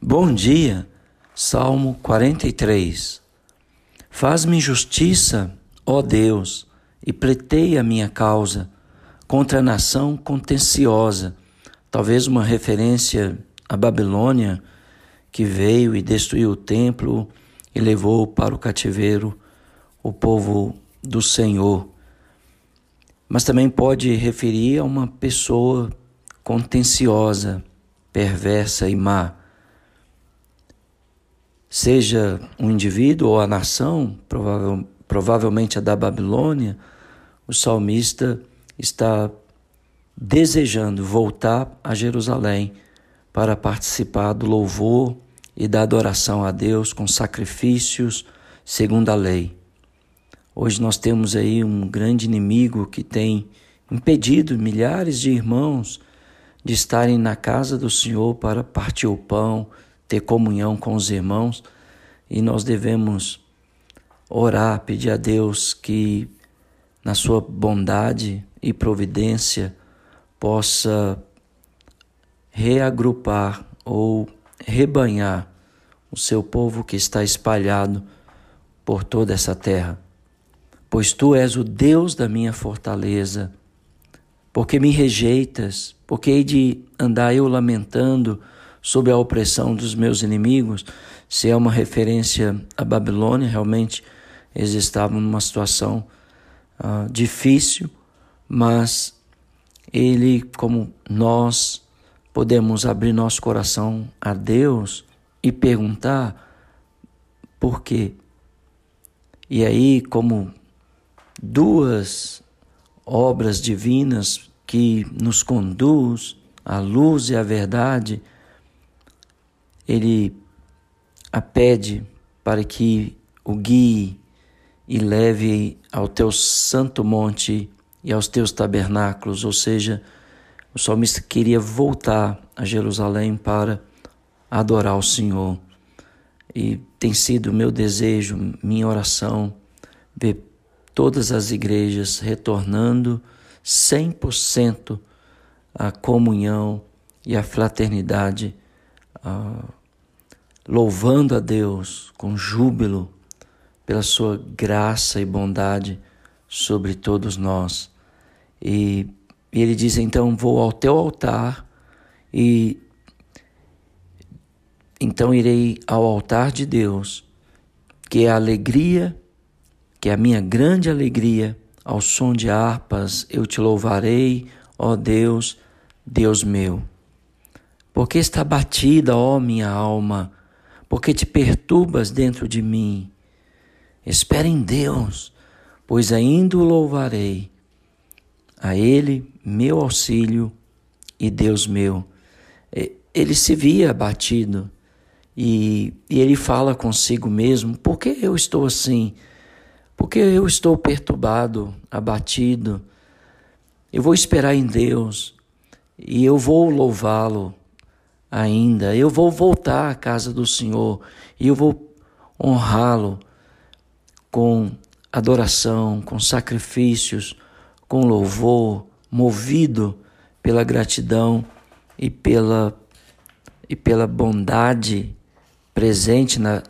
Bom dia, Salmo 43. Faz-me justiça, ó Deus, e pleiteia a minha causa contra a nação contenciosa. Talvez uma referência à Babilônia, que veio e destruiu o templo e levou para o cativeiro o povo do Senhor. Mas também pode referir a uma pessoa contenciosa, perversa e má seja um indivíduo ou a nação, provável, provavelmente a da Babilônia, o salmista está desejando voltar a Jerusalém para participar do louvor e da adoração a Deus com sacrifícios segundo a lei. Hoje nós temos aí um grande inimigo que tem impedido milhares de irmãos de estarem na casa do Senhor para partir o pão, ter comunhão com os irmãos e nós devemos orar, pedir a Deus que, na sua bondade e providência, possa reagrupar ou rebanhar o seu povo que está espalhado por toda essa terra. Pois tu és o Deus da minha fortaleza. Porque me rejeitas? Porque hei de andar eu lamentando sob a opressão dos meus inimigos, se é uma referência à Babilônia, realmente eles estavam numa situação uh, difícil, mas ele, como nós, podemos abrir nosso coração a Deus e perguntar por quê. E aí, como duas obras divinas que nos conduz à luz e à verdade, ele a pede para que o guie e leve ao teu santo monte e aos teus tabernáculos, ou seja, o salmista queria voltar a Jerusalém para adorar o Senhor. E tem sido meu desejo, minha oração, ver todas as igrejas retornando 100% à comunhão e à fraternidade ah, louvando a Deus com júbilo pela sua graça e bondade sobre todos nós. E, e ele diz: então vou ao teu altar e então irei ao altar de Deus, que é a alegria, que é a minha grande alegria, ao som de harpas eu te louvarei, ó Deus, Deus meu. Porque está batida, ó minha alma, porque te perturbas dentro de mim. Espera em Deus, pois ainda o louvarei. A Ele, meu auxílio e Deus meu. Ele se via abatido e, e ele fala consigo mesmo: por que eu estou assim? Porque eu estou perturbado, abatido. Eu vou esperar em Deus e eu vou louvá-lo ainda. Eu vou voltar à casa do Senhor e eu vou honrá-lo com adoração, com sacrifícios, com louvor, movido pela gratidão e pela e pela bondade presente na,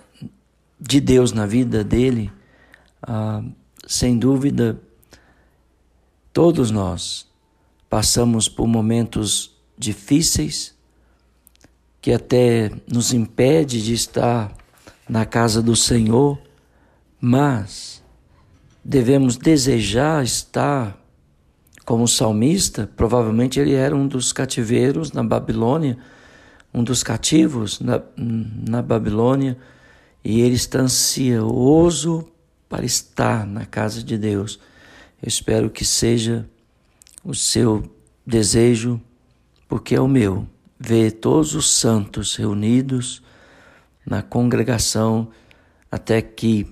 de Deus na vida dele, ah, sem dúvida, todos nós passamos por momentos difíceis, que até nos impede de estar na casa do Senhor, mas devemos desejar estar como salmista, provavelmente ele era um dos cativeiros na Babilônia, um dos cativos na, na Babilônia, e ele está ansioso para estar na casa de Deus. Eu espero que seja o seu desejo, porque é o meu ver todos os santos reunidos na congregação até que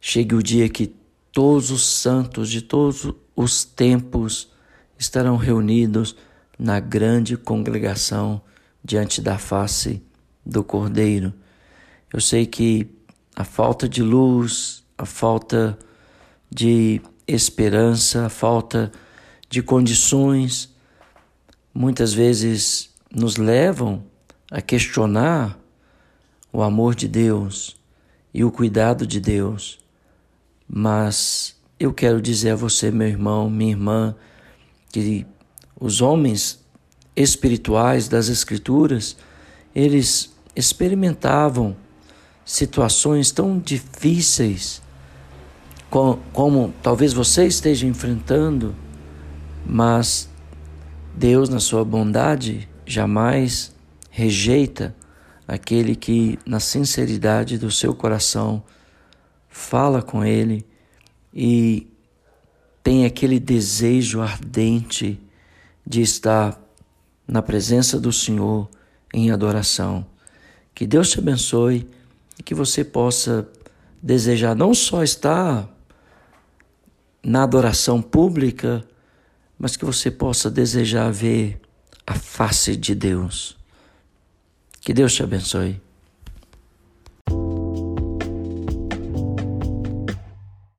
chegue o dia que todos os santos de todos os tempos estarão reunidos na grande congregação diante da face do Cordeiro. Eu sei que a falta de luz, a falta de esperança, a falta de condições, muitas vezes nos levam a questionar o amor de Deus e o cuidado de Deus. Mas eu quero dizer a você, meu irmão, minha irmã, que os homens espirituais das Escrituras, eles experimentavam situações tão difíceis como, como talvez você esteja enfrentando, mas Deus, na sua bondade, jamais rejeita aquele que, na sinceridade do seu coração, fala com Ele e tem aquele desejo ardente de estar na presença do Senhor em adoração. Que Deus te abençoe e que você possa desejar não só estar na adoração pública, mas que você possa desejar ver a face de Deus. Que Deus te abençoe.